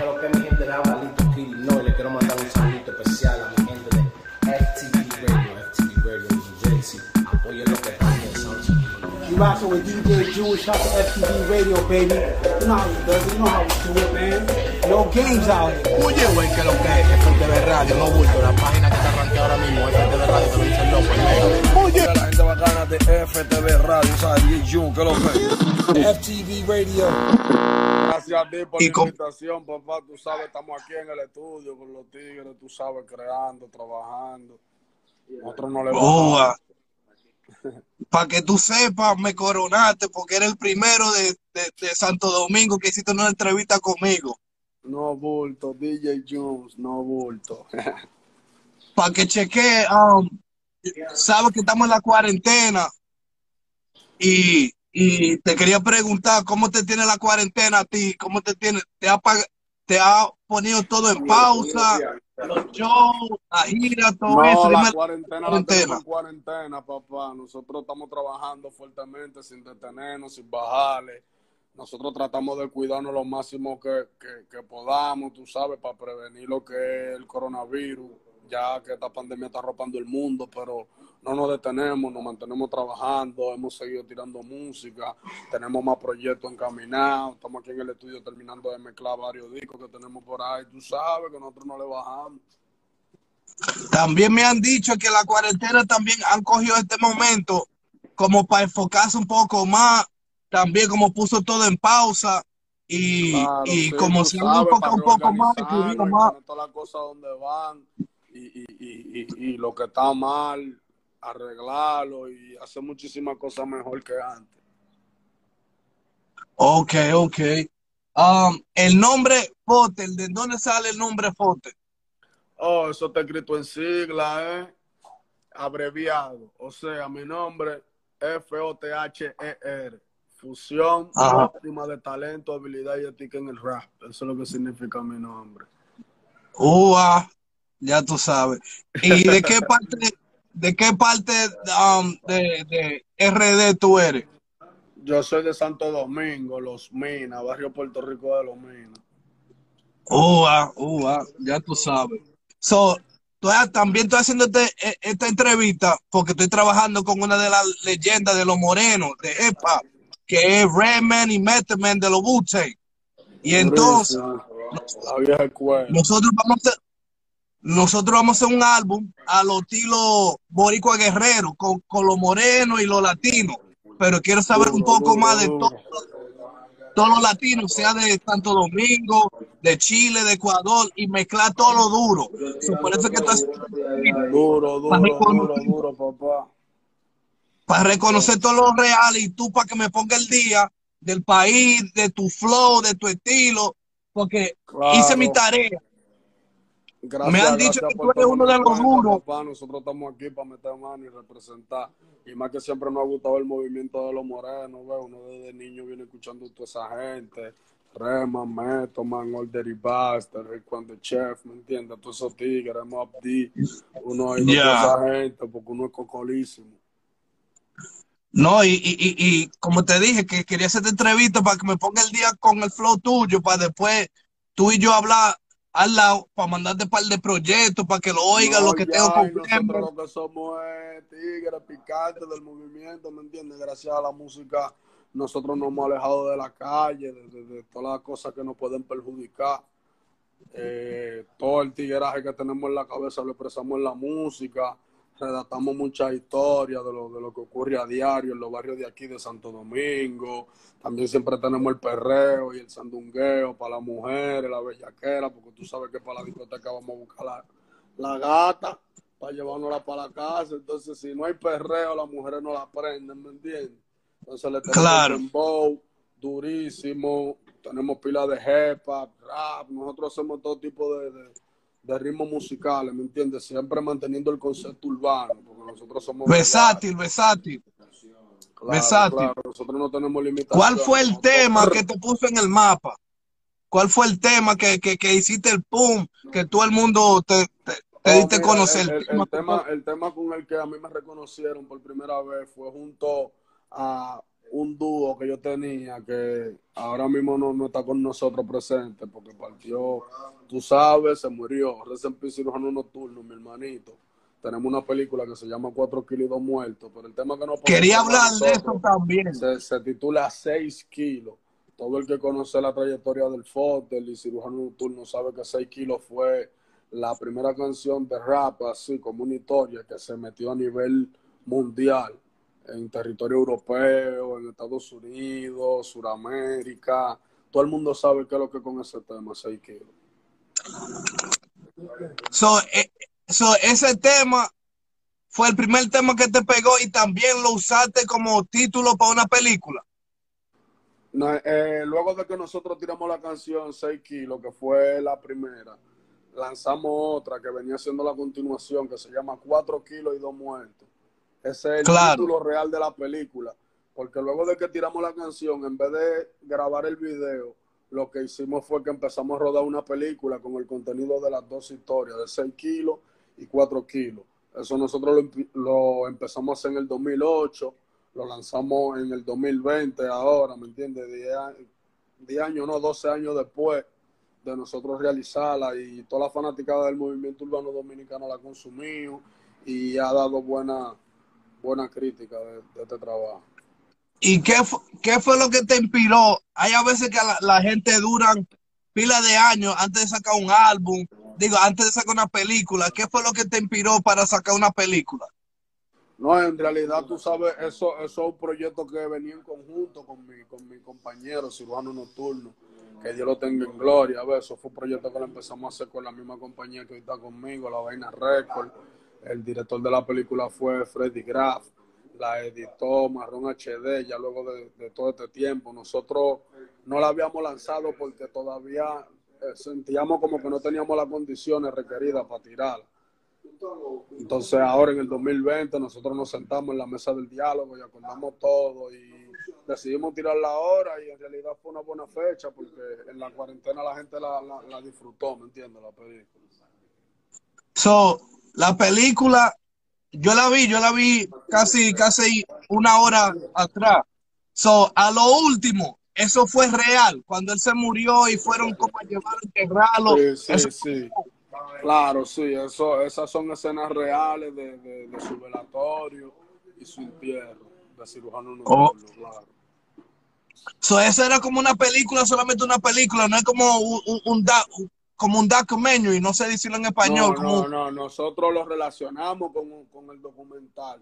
Pero que mi gente de Abalito Kill, no, y le quiero mandar un saludito especial a mi gente de FTV Radio, FTV Radio New Jersey. Apoyen lo que están pensando. You rockin' with DJ Jewish, shout to FTV Radio, baby. You know how we do it, you know how we do it, man. No games out here. Oye, güey, que lo que es FTV Radio, no bulto, la página que está arranqueada ahora mismo, FTV Radio, te lo dice el loco, bacana de FTV Radio, ¿sabes? DJ Jun, que lo que. FTV Radio. Gracias a ti por Y la con- invitación, papá. Tú sabes, estamos aquí en el estudio con los tigres, tú sabes, creando, trabajando. Nosotros no le Oh, bajamos. Para que tú sepas, me coronaste porque era el primero de, de- de Santo Domingo que hiciste una entrevista conmigo. No bulto, DJ Jones, no bulto. Para que cheque, um, sabes que estamos en la cuarentena y, y te quería preguntar cómo te tiene la cuarentena a ti, cómo te tiene, te ha, te ha ponido todo en pausa, los shows, la gira, todo eso. No, la cuarentena la cuarentena. en cuarentena, papá. Nosotros estamos trabajando fuertemente, sin detenernos, sin bajarle. Nosotros tratamos de cuidarnos lo máximo que, que, que podamos, tú sabes, para prevenir lo que es el coronavirus, ya que esta pandemia está arropando el mundo, pero no nos detenemos, nos mantenemos trabajando, hemos seguido tirando música, tenemos más proyectos encaminados, estamos aquí en el estudio terminando de mezclar varios discos que tenemos por ahí, tú sabes que nosotros no le bajamos. También me han dicho que la cuarentena también han cogido este momento como para enfocarse un poco más, también como puso todo en pausa y, Claro, y sí, como se han enfocado un poco más, más. todas las cosas donde van y, lo que está mal, arreglarlo y hacer muchísimas cosas mejor que antes. Ok, ok. Um, el nombre Fotel, ¿de dónde sale el nombre Fotel? Oh, eso está escrito en sigla, ¿eh? Abreviado. O sea, mi nombre F-O-T-H-E-R. Fusión Ajá. óptima de talento, habilidad y ética en el rap. Eso es lo que significa mi nombre. Ua, ya tú sabes. ¿Y de qué parte, de qué parte um, de, de RD tú eres? Yo soy de Santo Domingo, Los Minas, barrio Puerto Rico de Los Minas. Ua, ua, ya tú sabes. So, tú- también estoy haciendo este- e- esta entrevista porque estoy trabajando con una de las leyendas de los morenos, de hop, que es Redman y Method Man de los wu Y entonces, escuela. nosotros vamos a nosotros vamos a hacer un álbum a los estilo Boricua Guerrero, con, con los morenos y los latinos. Pero quiero saber un poco más de todo, todos los latinos, sea de Santo Domingo, de Chile, de Ecuador, y mezclar todo lo duro. So, por eso que haciendo Duro, duro, duro, duro, papá. para reconocer todo lo real y tú para que me ponga el día del país, de tu flow, de tu estilo, porque Claro. hice mi tarea. Gracias, Me han dicho que tú eres uno de los duros. Nosotros estamos aquí para meter mano y representar. Y más que siempre nos ha gustado el movimiento de los morenos. ¿ves? Uno desde niño viene escuchando a toda esa gente. Reman, Meto, Man, Older y Bastard, Rick and the Chef, ¿me entiendes? Todos esos tigres, Mob D. Uno a toda esa gente porque uno es cocolísimo. No, y, y, y, y como te dije, que quería hacerte entrevista para que me ponga el día con el flow tuyo, para después tú y yo hablar al lado, para mandarte un par de proyectos, para que lo oigan, No, lo que ya, tengo con nosotros lo que somos es tigres picantes del movimiento, ¿me entiendes? Gracias a la música, nosotros nos hemos alejado de la calle, de, de- de todas las cosas que nos pueden perjudicar. Eh, todo el tigueraje que tenemos en la cabeza lo expresamos en la música, redactamos muchas historias de lo, de lo que ocurre a diario en los barrios de aquí de Santo Domingo. También siempre tenemos el perreo y el sandungueo para las mujeres, la bellaquera, porque tú sabes que para la discoteca vamos a buscar la, la gata para llevárnosla para la casa. Entonces, si no hay perreo, las mujeres no la prenden, ¿me entiendes? Entonces le tenemos Claro. el dembow durísimo, tenemos pila de hop, rap, nosotros hacemos todo tipo de, de, de ritmos musicales, ¿me entiendes? Siempre manteniendo el concepto urbano, porque nosotros somos... Versátil, versátil. Claro, versátil. claro, nosotros no tenemos limitaciones. ¿Cuál fue el tema que te puso en el mapa? ¿Cuál fue el tema que, que, que hiciste el pum, que todo el mundo te, te, te Oh, diste mira, conocer? El, el- tema el tema con el que a mí me reconocieron por primera vez fue junto a un dúo que yo tenía que ahora mismo no, no está con nosotros presente porque partió, tú sabes, se murió. Recién cirujano nocturno, mi hermanito. Tenemos una película que se llama Cuatro kilos y dos muertos, pero el tema que no Quería hablar de eso también. Se, se titula Seis kilos. Todo el que conoce la trayectoria del Fotel y cirujano nocturno sabe que Seis kilos fue la primera canción de rap así como una historia que se metió a nivel mundial en territorio europeo, en Estados Unidos, Suramérica. Todo el mundo sabe qué es lo que con ese tema, 6 kilos. So, eh, so, ese tema fue el primer tema que te pegó y también lo usaste como título para una película. No, eh, luego de que nosotros tiramos la canción 6 kilos, que fue la primera, lanzamos otra que venía siendo la continuación, que se llama 4 kilos y dos muertos. Ese es el título real de la película. Porque luego de que tiramos la canción, en vez de grabar el video, lo que hicimos fue que empezamos a rodar una película con el contenido de las dos historias, de 6 kilos y 4 kilos. Eso nosotros lo, lo, empezamos a hacer en el 2008, lo lanzamos en el 2020 ahora, ¿me entiendes? 10 años, no, 12 años después de nosotros realizarla y toda la fanática del movimiento urbano dominicano la ha consumido y ha dado buena buena crítica de, este trabajo. ¿Y qué, qué fue lo que te inspiró? Hay a veces que la, gente duran pila de años antes de sacar un álbum, digo, antes de sacar una película. ¿Qué fue lo que te inspiró para sacar una película? No, en realidad tú sabes, eso, eso es un proyecto que venía en conjunto con mi, con mi compañero cirujano nocturno, que Dios lo tenga en gloria. A ver, eso fue un proyecto que lo empezamos a hacer con la misma compañía que hoy está conmigo, la Vaina Record el director de la película fue Freddy Graff, la editó Marrón HD, ya luego de, todo este tiempo. Nosotros no la habíamos lanzado porque todavía eh, sentíamos como que no teníamos las condiciones requeridas para tirarla. Entonces ahora en el 2020 nosotros nos sentamos en la mesa del diálogo y acordamos todo y decidimos tirarla ahora y en realidad fue una buena fecha porque en la cuarentena la gente la, la disfrutó, ¿me entiendes? La película. So, la película, yo la vi, yo la vi casi, casi una hora atrás. So, a lo último, eso fue real, cuando él se murió y fueron como a llevar a enterrarlo. Sí, sí, sí. Claro, sí, eso, esas son escenas reales de, de, su velatorio y su entierro, de cirujano oh. claro. So, eso era como una película, solamente una película, no es como un, un, un, como un documentary, no sé decirlo en español. No, no, no, nosotros lo relacionamos con, el documental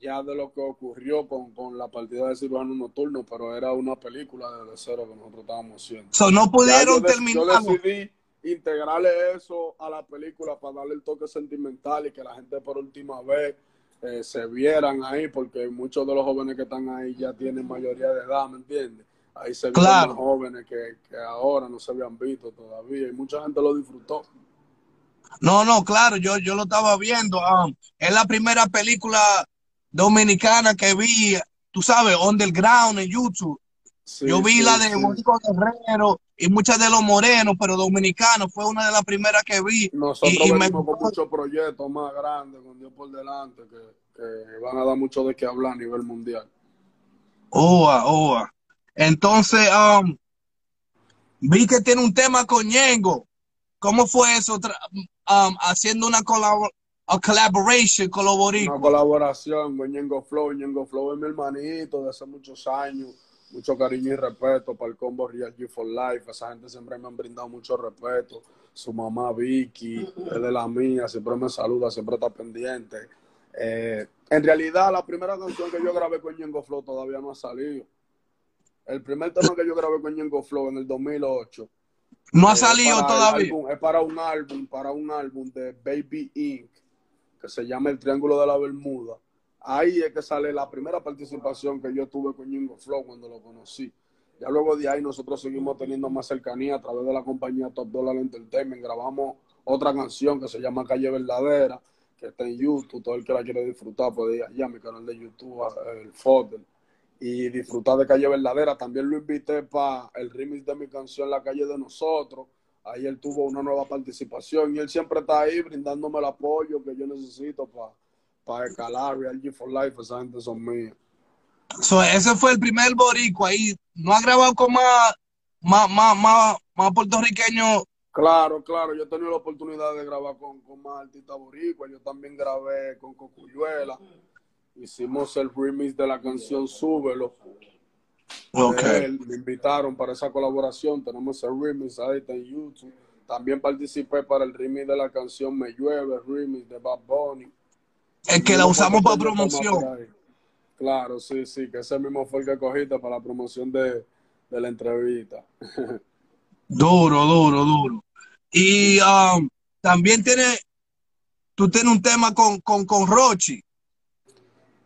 ya de lo que ocurrió con, la partida de cirujano nocturno, pero era una película de cero que nosotros estábamos haciendo. So, no pudieron terminar. Yo decidí integrarle eso a la película para darle el toque sentimental y que la gente por última vez eh, se vieran ahí, porque muchos de los jóvenes que están ahí ya tienen mayoría de edad, ¿me entiendes? Ahí se más jóvenes que, ahora no se habían visto todavía y mucha gente lo disfrutó. No, no, claro, yo, yo lo estaba viendo. Um, es la primera película dominicana que vi, tú sabes, underground en YouTube. yo vi la de Mónico Guerrero y muchas de los morenos, pero dominicanos, fue una de las primeras que vi. Nosotros y, con muchos proyectos más grandes, con Dios por delante, que, que, van a dar mucho de qué hablar a nivel mundial. Oa, oa. Entonces, um, vi que tiene un tema con Ñengo. ¿Cómo fue eso? Um, haciendo una colaboración collaboration Una colaboración con Ñengo Flow. Ñengo Flow es mi hermanito de hace muchos años. Mucho cariño y respeto para el combo Real G for Life. Esa gente siempre me han brindado mucho respeto. Su mamá Vicky es de la mía, siempre me saluda, siempre está pendiente. Eh, en realidad, la primera canción que yo grabé con Ñengo Flow todavía no ha salido. El primer tema que yo grabé con Ñengo Flow en el 2008. No ha salido todavía. es para un álbum, para un álbum de Baby Inc. que se llama El Triángulo de la Bermuda. Ahí es que sale la primera participación que yo tuve con Ñengo Flow cuando lo conocí. Ya luego de ahí nosotros seguimos teniendo más cercanía a través de la compañía Top Dollar Entertainment. Grabamos otra canción que se llama Calle Verdadera, que está en YouTube. Todo el que la quiere disfrutar puede ir allá a mi canal de YouTube, el Fodel y disfrutar de Calle Verdadera. También lo invité para el remix de mi canción La Calle de Nosotros. Ahí él tuvo una nueva participación y él siempre está ahí brindándome el apoyo que yo necesito para para escalar Real G for Life. Esa gente son mías. So, ese fue el primer boricua ahí. ¿No ha grabado con más, más, más, más, más puertorriqueños? Claro, claro, yo he tenido la oportunidad de grabar con, con más artistas boricua. Yo también grabé con Cocuyuela. Hicimos el remix de la canción Súbelo. Él, me invitaron para esa colaboración. Tenemos el remix ahí está en YouTube. También participé para el remix de la canción Me Llueve, el remix de Bad Bunny. Es que la usamos para promoción. Claro, sí, sí, que ese mismo fue el que cogiste para la promoción de, de la entrevista. Duro, duro, duro. Y um, también tiene, tú tienes un tema con, con, con Rochi.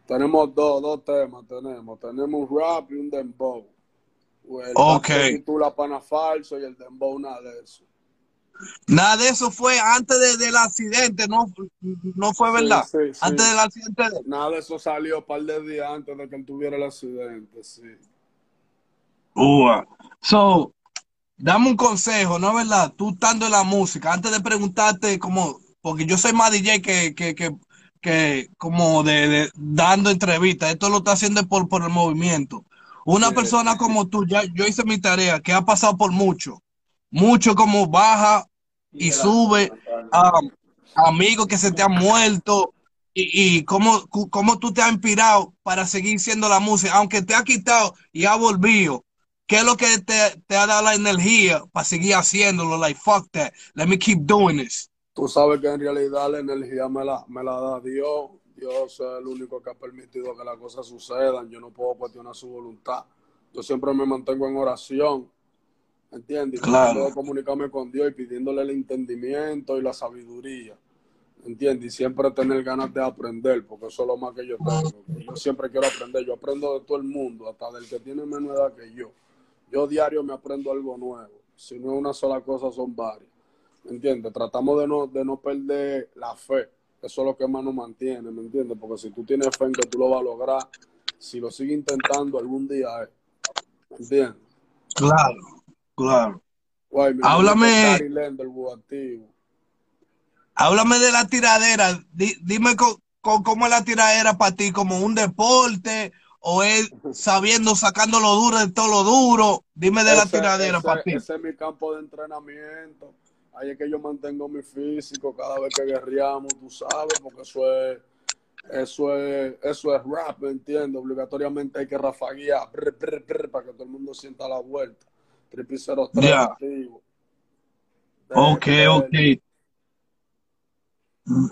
Tenemos dos, dos temas, tenemos. Tenemos un rap y un dembow. El Ok. titula Pana Falso y el dembow nada de eso. Nada de eso fue antes de- del accidente, no, no fue verdad. Sí, sí, sí. Antes del accidente. de- Nada de eso salió un par de días antes de que él tuviera el accidente, sí. Ua. So, dame un consejo, ¿no es verdad? Tú estando en la música, antes de preguntarte como, porque yo soy más DJ que, que, que, que como de, de- dando entrevistas, esto lo está haciendo por, por el movimiento. Una Sí. persona como tú, ya yo hice mi tarea, que ha pasado por mucho, mucho como baja y sube, um, amigos que se te han muerto, y, y cómo, cómo tú te has inspirado para seguir siendo la música, aunque te ha quitado y ha volvido. ¿Qué es lo que te, te ha dado la energía para seguir haciéndolo? Like, fuck that. Let me keep doing this. Tú sabes que en realidad la energía me la, me la da Dios. Dios es el único que ha permitido que las cosas sucedan. Yo no puedo cuestionar su voluntad. Yo siempre me mantengo en oración. ¿Entiendes? Claro. de comunicarme con Dios y pidiéndole el entendimiento y la sabiduría. ¿Entiendes? Y siempre tener ganas de aprender, porque eso es lo más que yo tengo. Yo siempre quiero aprender. Yo aprendo de todo el mundo, hasta del que tiene menos edad que yo. Yo diario me aprendo algo nuevo. Si no es una sola cosa, son varias. ¿Me entiendes? Tratamos de no, de no perder la fe. Eso es lo que más nos mantiene, ¿me entiendes? Porque si tú tienes fe en que tú lo vas a lograr, si lo sigues intentando algún día, es. ¿me entiendes? Claro, claro. Guay, mi Háblame. Háblame de la tiradera. Di- dime cómo es la tiradera para ti, como un deporte o es sabiendo, sacando lo duro de todo lo duro. Dime de la tiradera ese- para ti. Ese es mi campo de entrenamiento. Ahí es que yo mantengo mi físico cada vez que guerreamos, tú sabes, porque eso es, eso es, eso es rap, ¿me entiendes? Obligatoriamente hay que rafaguear brr, brr, brr, para que todo el mundo sienta la vuelta. Triple 03 Ya. activo. De- Ok, ok.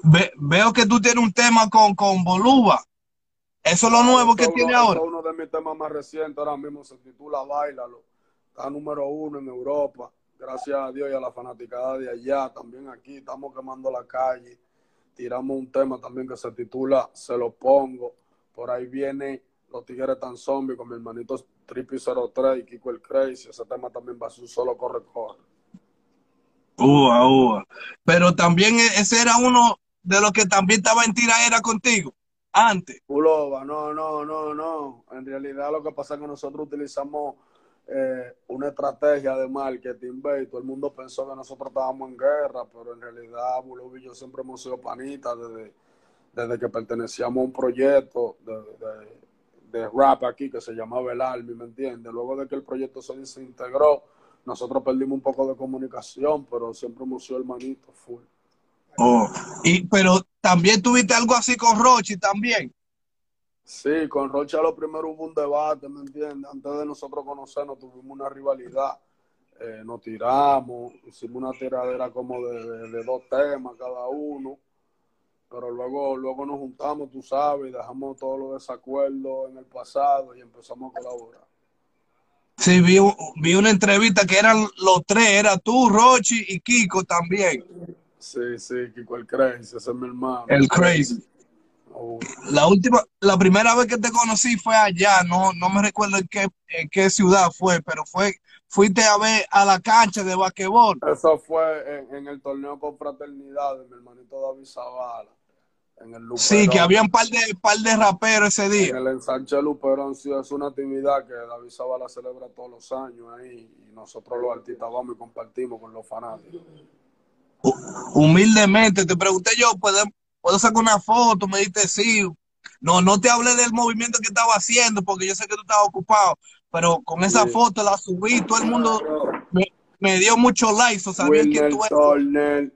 Ve- veo que tú tienes un tema con, con Boluba. Eso es lo nuevo que es tiene uno- ahora. uno de mis temas más recientes ahora mismo, se titula Bailalo. Está número uno en Europa. Gracias a Dios y a la fanaticada de allá. También aquí estamos quemando la calle. Tiramos un tema también que se titula Se lo pongo. Por ahí viene Los Tigres tan zombies con mi hermanito Trippy 03 y Kiko el Crazy. Ese tema también va a ser un solo corre-corre. Ua, ua. Pero también e- ese era uno de los que también estaba en tiraera contigo antes. Pulova, no, no, no, no. En realidad lo que pasa es que nosotros utilizamos eh, una estrategia de marketing, ve, y todo el mundo pensó que nosotros estábamos en guerra, pero en realidad Bulova y yo siempre hemos sido panitas desde, desde que pertenecíamos a un proyecto de rap aquí que se llamaba El Army, ¿me entiendes? Luego de que el proyecto se desintegró, nosotros perdimos un poco de comunicación, pero siempre hemos sido hermanitos full. Oh. Y, pero también tuviste algo así con Rochi también. Sí, con Rocha lo primero hubo un debate, ¿me entiendes? Antes de nosotros conocernos tuvimos una rivalidad, Eh, nos tiramos, hicimos una tiradera como de, de- de dos temas cada uno, pero luego, luego nos juntamos, tú sabes, y dejamos todos los desacuerdos en el pasado y empezamos a colaborar. Sí, vi, vi una entrevista que eran los tres, era tú, Rochi y Kiko también. Sí, sí, Kiko el Crazy, ese es mi hermano. El crazy. Oh, La última, la primera vez que te conocí fue allá, no, no me recuerdo en qué, en qué ciudad fue, pero fue, fuiste a ver a la cancha de basquetbol. Eso fue en, en el torneo con fraternidad de mi hermanito David Zavala. En el Sí, Luperón. que había un par de, par de raperos ese En día. el ensanche Luperón sí es una actividad que David Zavala celebra todos los años ahí y nosotros los artistas vamos y compartimos con los fanáticos. Humildemente, te pregunté yo, ¿puedo, sacar una foto? Me dijiste sí, No, no te hablé del movimiento que estaba haciendo porque yo sé que tú estabas ocupado, pero con esa Sí. foto la subí, todo el mundo me, me dio muchos likes, o sabía que tú eres,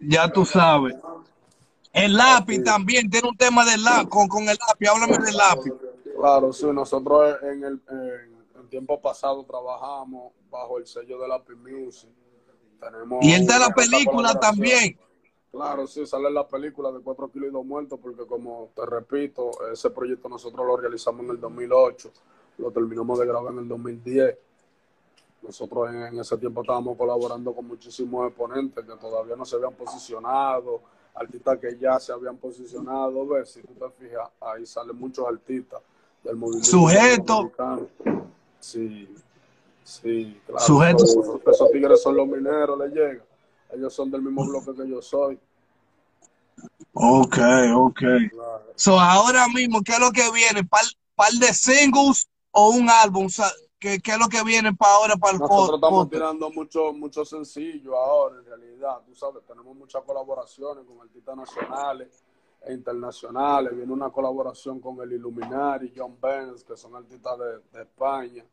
ya tú sabes. El lápiz Sí. también tiene un tema del lápiz, con, con el lápiz, háblame del lápiz. Claro, sí, nosotros en el en, en tiempo pasado trabajamos bajo el sello de Lápiz Music. Tenemos Y está en la película también. Claro, sí, sale la película de 4 kilos y 2 muertos, porque como te repito, ese proyecto nosotros lo realizamos en el 2008, lo terminamos de grabar en el 2010. Nosotros en, en ese tiempo estábamos colaborando con muchísimos exponentes que todavía no se habían posicionado, artistas que ya se habían posicionado, ves, si tú te fijas, ahí salen muchos artistas del movimiento Sujeto. Sí, sí, claro. Sujeto. Esos, esos tigres son los mineros, le llega. Ellos son del mismo bloque que yo soy. Ok, ok. Claro. So, ahora mismo, ¿qué es lo que viene? ¿Par, par de singles o un álbum? O sea, ¿qué, qué es lo que viene para ahora, para el Nosotros estamos podcast? tirando mucho, mucho sencillo ahora, en realidad. Tú sabes, tenemos muchas colaboraciones con artistas nacionales e internacionales. Viene una colaboración con el Illuminati, John Benz, que son artistas de, de España.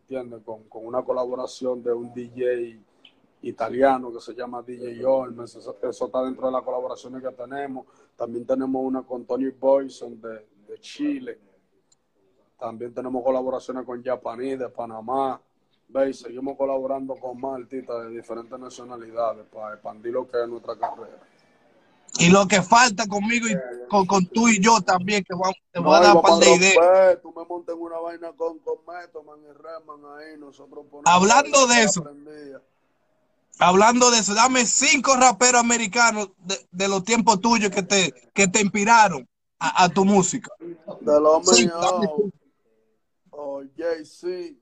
¿Entiendes? Con, con una colaboración de un DJ italiano que se llama DJ Olmes. Eso, eso está dentro de las colaboraciones que tenemos. También tenemos una con Tony Boyson de, de Chile. También tenemos colaboraciones con Japaní de Panamá. ¿Veis? Seguimos colaborando con más artistas de diferentes nacionalidades para expandir lo que es nuestra carrera. Y lo que falta conmigo y con, con tú y yo también, que vamos, te voy a dar un par de ideas. Tú me montas una vaina con, con Metoman y Reman ahí. Nosotros ponemos Hablando de eso. Hablando de eso, dame cinco raperos americanos de, de los tiempos tuyos que te, que te inspiraron a, a tu música. De los Sí, dame Oh, JC.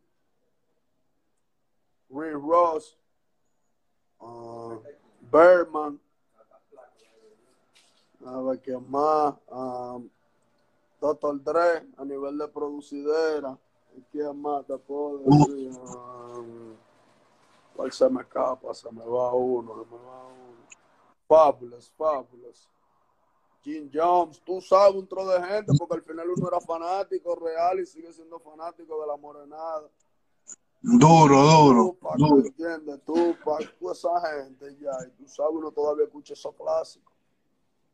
Rick Ross. uh, Berman. A ver qué más. Um, Dr. Dre a nivel de producidera. ¿Y quién más te puedo decir? Um, ¿Cuál se me escapa? Se me va uno, se me va uno. Fabulous, Fabulous. Jim Jones, tú sabes un tro de gente, porque al final uno era fanático real y sigue siendo fanático de la morenada. Duro, duro, Tupac, duro. ¿me entiendes? Tupac, toda esa gente ya, y tú sabes, uno todavía escucha esos clásicos.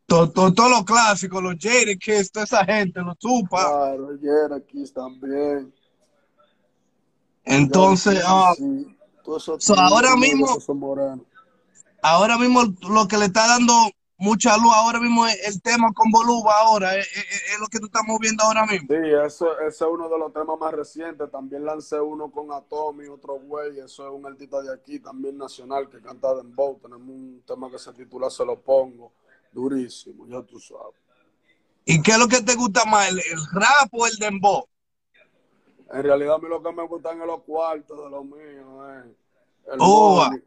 Todos todo, todo los clásicos, los Jada Kiss, toda esa gente, los Tupac. Claro, Yera Kiss también. Entonces, ah, so ahora mismo- ahora mismo lo que le está dando mucha luz ahora mismo es el tema con Boluba ahora, es, es- es lo que tú estás moviendo ahora mismo. Sí, eso, ese es uno de los temas más recientes. También lancé uno con Atomy, otro güey. Eso es un artista de aquí, también nacional, que canta Dembow. Tenemos un tema que se titula Se lo pongo. Durísimo, ya tú sabes. ¿Y qué es lo que te gusta más, el, el rap o el dembow? En realidad, a mí lo que me gustan es los cuartos de los míos. Eh. El money.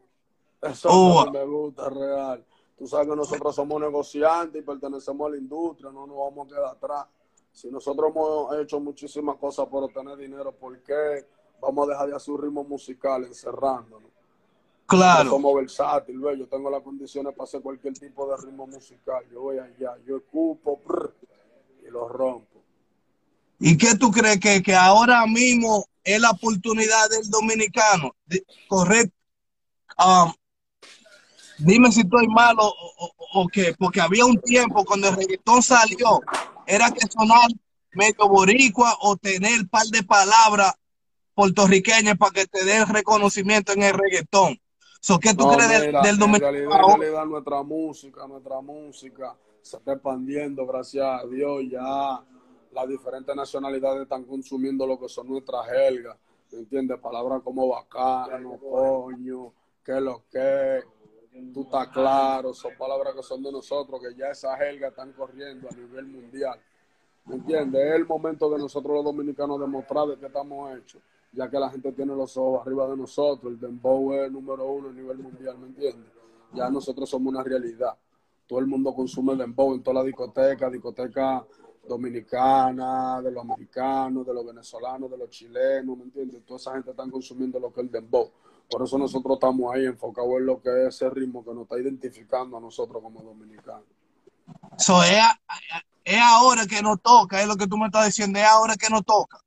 Eso que me gusta, real. Tú sabes que nosotros somos negociantes y pertenecemos a la industria, no nos vamos a quedar atrás. Si nosotros hemos hecho muchísimas cosas por obtener dinero, ¿por qué vamos a dejar de hacer un ritmo musical encerrándonos? Claro. Somos versátiles, yo tengo las condiciones para hacer cualquier tipo de ritmo musical. Yo voy allá, yo escupo prr, y lo rompo. ¿Y qué tú crees que, que ahora mismo es la oportunidad del dominicano? De, correcto. Um, dime si estoy malo o, o- o qué, porque había un tiempo cuando el reggaetón salió, era que sonar medio boricua o tener un par de palabras puertorriqueñas para que te den reconocimiento en el reggaetón. So, ¿Qué tú No, crees del, mira, del en dominicano? realidad, en ahora? realidad nuestra música, nuestra música se está expandiendo, gracias a Dios, ya las diferentes nacionalidades están consumiendo lo que son nuestras jergas, ¿me entiendes? Palabras como bacano, coño, que lo que, tú estás claro, son palabras que son de nosotros, que ya esas jergas están corriendo a nivel mundial, ¿me entiendes? Es el momento de nosotros los dominicanos demostrar de qué estamos hechos, ya que la gente tiene los ojos arriba de nosotros, el dembow es el número uno a nivel mundial, ¿me entiendes? Ya nosotros somos una realidad. Todo el mundo consume dembow en toda la discoteca, discoteca dominicana, de los americanos, de los venezolanos, de los chilenos, ¿me entiendes? Toda esa gente está consumiendo lo que es el dembow. Por eso nosotros estamos ahí enfocados en lo que es ese ritmo que nos está identificando a nosotros como dominicanos. So, es, es ahora que nos toca, es lo que tú me estás diciendo, es ahora que nos toca.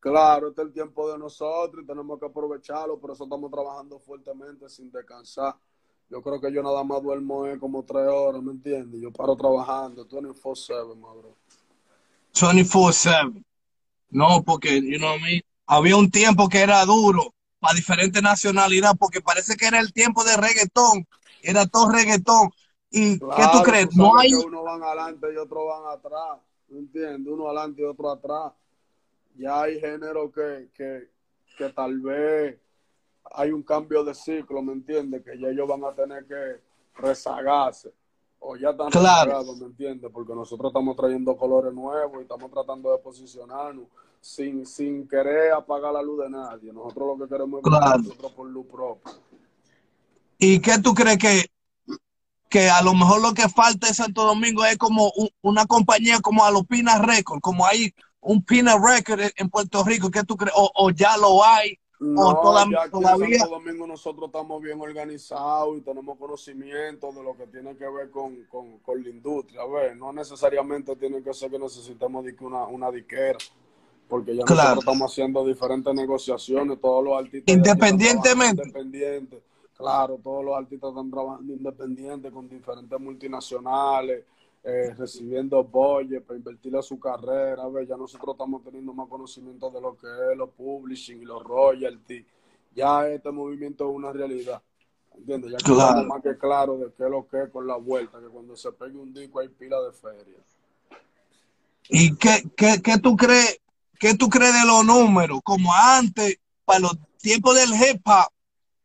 Claro, este es el tiempo de nosotros y tenemos que aprovecharlo, por eso estamos trabajando fuertemente sin descansar. Yo creo que yo nada más duermo eh, como tres horas, ¿me entiendes? Yo paro trabajando 24-7, madre. 24-7. No, porque, you know what I mean? Había un tiempo que era duro para diferentes nacionalidades, porque parece que era el tiempo de reggaetón, era todo reggaetón. ¿Y qué tú crees? no hay. uno van adelante y otro van atrás, ¿me entiendes? Uno adelante y otro atrás. Ya hay género que, que, que tal vez hay un cambio de ciclo, ¿me entiendes? Que ya ellos van a tener que rezagarse. O ya están Claro. rezagados, ¿me entiendes? Porque nosotros estamos trayendo colores nuevos y estamos tratando de posicionarnos sin, sin querer apagar la luz de nadie. Nosotros lo que queremos es Claro. nosotros por luz propia. ¿Y qué tú crees que, que a lo mejor lo que falta en Santo Domingo es como un- una compañía como Alopina Record, como hay un Pina Record en- en Puerto Rico? ¿Qué tú crees? O, o ya lo hay, No, toda- ya aquí todavía- en Santo Domingo nosotros estamos bien organizados y tenemos conocimiento de lo que tiene que ver con, con, con la industria. A ver, no necesariamente tiene que ser que necesitemos una, una diquera, porque ya Claro. nosotros estamos haciendo diferentes negociaciones, todos los artistas... Independientemente. están trabajando Independiente. Claro, todos los artistas están trabajando independientes con diferentes multinacionales, eh, recibiendo budget para invertirle a su carrera. A ver, ya nosotros estamos teniendo más conocimiento de lo que es los publishing y los royalties. Ya este movimiento es una realidad. ¿Entiendes? Ya Claro. más que claro de qué es lo que es con la vuelta, que cuando se pegue un disco hay pila de feria. ¿Y qué, qué, qué tú crees? ¿Qué tú crees de los números? Como antes, para los tiempos del hip hop,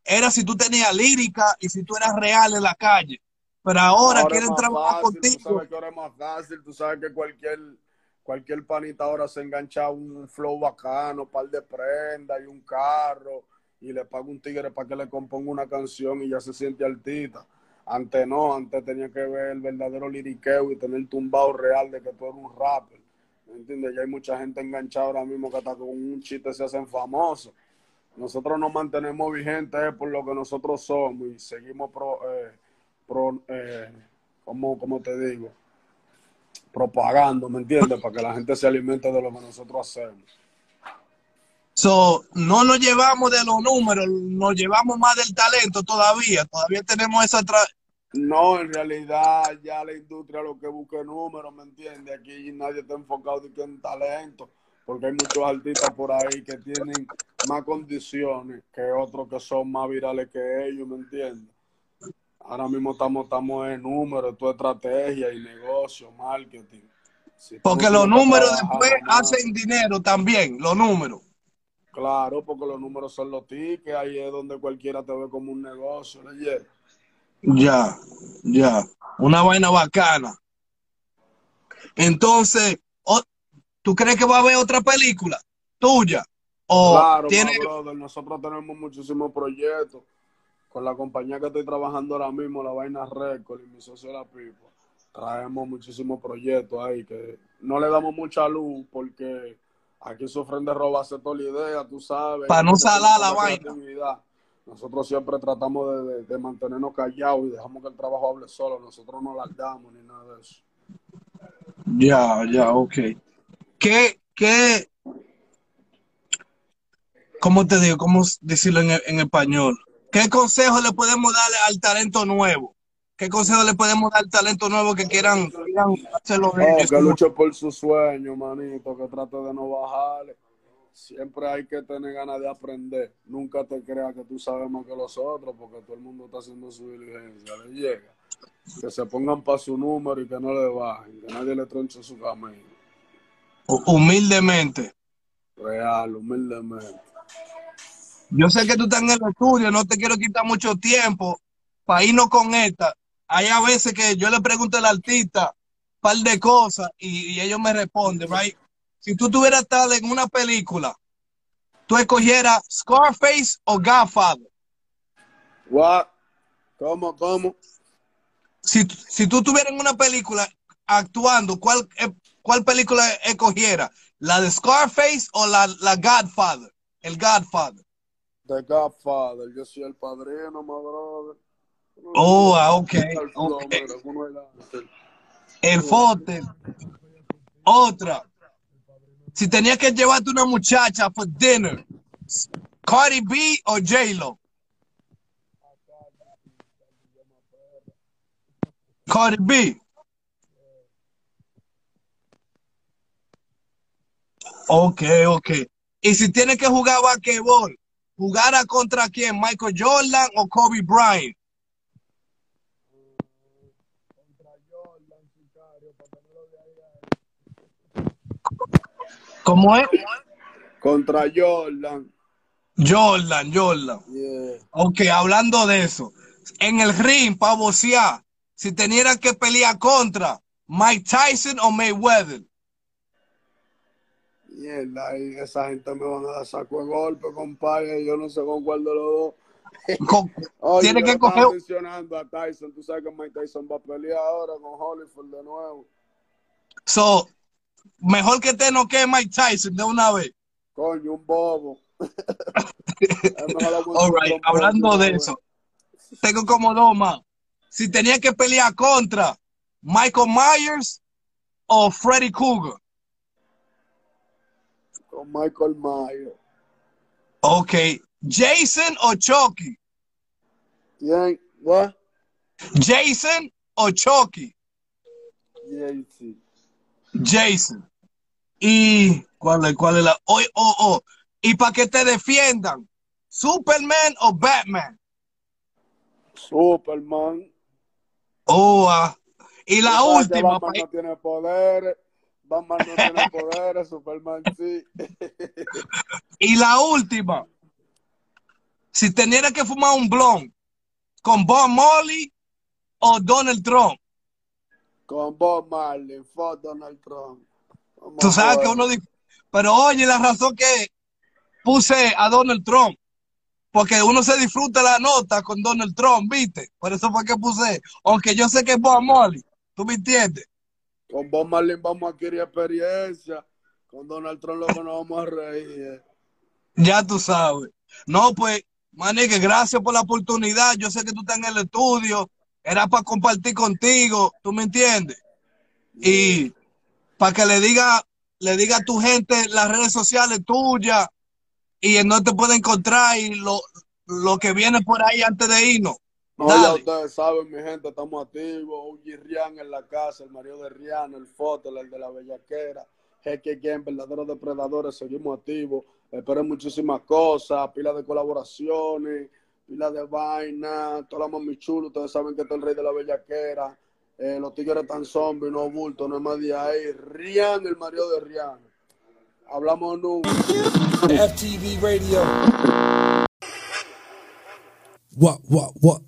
era si tú tenías lírica y si tú eras real en la calle. Pero ahora, Ahora quieren trabajar fácil, Tú contigo. sabes que ahora es más fácil, tú sabes que cualquier, cualquier panita ahora se engancha un flow bacano, un par de prendas y un carro, y le paga un tigre para que le componga una canción y ya se siente artista. Antes no, antes tenía que ver el verdadero liriqueo y tener tumbado real de que tú eres un rapper. ¿Me entiendes? Ya hay mucha gente enganchada ahora mismo que hasta con un chiste se hacen famosos. Nosotros nos mantenemos vigentes eh, por lo que nosotros somos y seguimos pro, eh, pro, eh, ¿cómo, cómo te digo? Propagando, ¿me entiendes? Para que la gente se alimente de lo que nosotros hacemos. So, no nos llevamos de los números, nos llevamos más del talento todavía. Todavía tenemos esa tra- No, en realidad ya la industria lo que busca es números, ¿me entiendes? Aquí nadie está enfocado en talento, porque hay muchos artistas por ahí que tienen más condiciones que otros que son más virales que ellos, ¿me entiendes? Ahora mismo estamos, estamos en números, tu estrategia y negocio, marketing. Si Porque no los números después hacen dinero también, los números. Claro, porque los números son los tickets, ahí es donde cualquiera te ve como un negocio, ¿le Ya, ya. Una vaina bacana. Entonces, ¿tú crees que va a haber otra película tuya? O Claro, tiene... brother, nosotros tenemos muchísimos proyectos con la compañía que estoy trabajando ahora mismo, la Vaina Record y mi socio La Pipa. Traemos muchísimos proyectos ahí que no le damos mucha luz porque aquí sufren de robarse toda la idea, tú sabes. Pa' no salar la vaina. Nosotros siempre tratamos de, de- de mantenernos callados y dejamos que el trabajo hable solo. Nosotros no damos ni nada de eso. Ya, ya, ok. ¿Qué, qué, cómo te digo, cómo decirlo en, en español? ¿Qué consejo le podemos darle al talento nuevo? ¿Qué consejo le podemos dar al talento nuevo que quieran, quieran hacerlo ellos? que luche por su sueño, manito, que trate de no bajarle. Siempre hay que tener ganas de aprender. Nunca te creas que tú sabes más que los otros, porque todo el mundo está haciendo su diligencia. Le llega. Que se pongan para su número y que no le bajen, que nadie le tronche su camino. Humildemente. Real, humildemente. Yo sé que tú estás en el estudio, no te quiero quitar mucho tiempo para irnos con esta. Hay a veces que yo le pregunto al artista un par de cosas y, y ellos me responden, right? Si tú tuvieras estado en una película, tú escogieras Scarface o Godfather. What? ¿Cómo, cómo? Si, si tú estuvieras en una película actuando, ¿cuál, eh, cuál película escogiera? ¿La de Scarface o la, la Godfather? El Godfather. The Godfather. Yo soy el padrino, my brother. Oh, ah, ok, El Fote. Otra. Si tenías que llevarte una muchacha for dinner, Cardi B o J-Lo. Cardi B. Ok, ok. Y si tienes que jugar basquetbol, ¿jugara contra quién? ¿Michael Jordan o Kobe Bryant? ¿Cómo es? Contra Jordan. Jordan, Jordan. Yeah. Ok, hablando de eso. En el ring, para boxear, si tenieran que pelear contra Mike Tyson o Mayweather. Mierda, y esa gente me van a dar saco de golpe, compadre. Yo no sé con cuál de los dos. Oye, Tiene que coger- mencionando a Tyson. Tú sabes que Mike Tyson va a pelear ahora con Holyfield de nuevo. So, mejor que te noquee Mike Tyson de una vez. Coño, un bobo. All right, hablando de eso, tengo como dos más. Si tenía que pelear contra Michael Myers o Freddy Krueger. Con Michael Myers. Ok, Jason o Chucky. ¿Quién? ¿What? Jason o Chucky. JC. Jason. Y cuál es, cuál es la. Oh, oh, oh. Y para que te defiendan, Superman o Batman. Superman. Oh, ah. Y la última. Batman no tiene poderes. Batman no tiene poderes. Superman sí. Y la última. Si teniera que fumar un blon con Bob Molly o Donald Trump. Con Bob Marley. Fuck Donald Trump. Vamos Tú sabes que uno dice, pero oye, la razón que puse a Donald Trump, porque uno se disfruta la nota con Donald Trump, ¿viste? Por eso fue que puse, aunque yo sé que es Bob Molly, ¿tú me entiendes? Con Bob Marley vamos a adquirir experiencia. Con Donald Trump lo que nos vamos a reír. eh. Ya tú sabes. No, pues, manique, gracias por la oportunidad. Yo sé que tú estás en el estudio. Era para compartir contigo, ¿tú me entiendes? Y para que le diga, le diga a tu gente las redes sociales tuyas y en dónde te puede encontrar y lo, lo que viene por ahí antes de irnos. No, ya ustedes saben, mi gente, estamos activos. Uji Rian en la casa, el marido de Rihanna, el Fotel, el de la Bellaquera, Jeque Game, verdaderos depredadores, seguimos activos. Esperen muchísimas cosas, pila de colaboraciones, pila de vaina, toda la mami chulo, ustedes saben que está el rey de la Bellaquera. Eh, los tigres tan zombies, no bulto, no es más de ahí. Rian, el marido de Rihanna. Hablamos nunca. FTV Radio. What, what, what?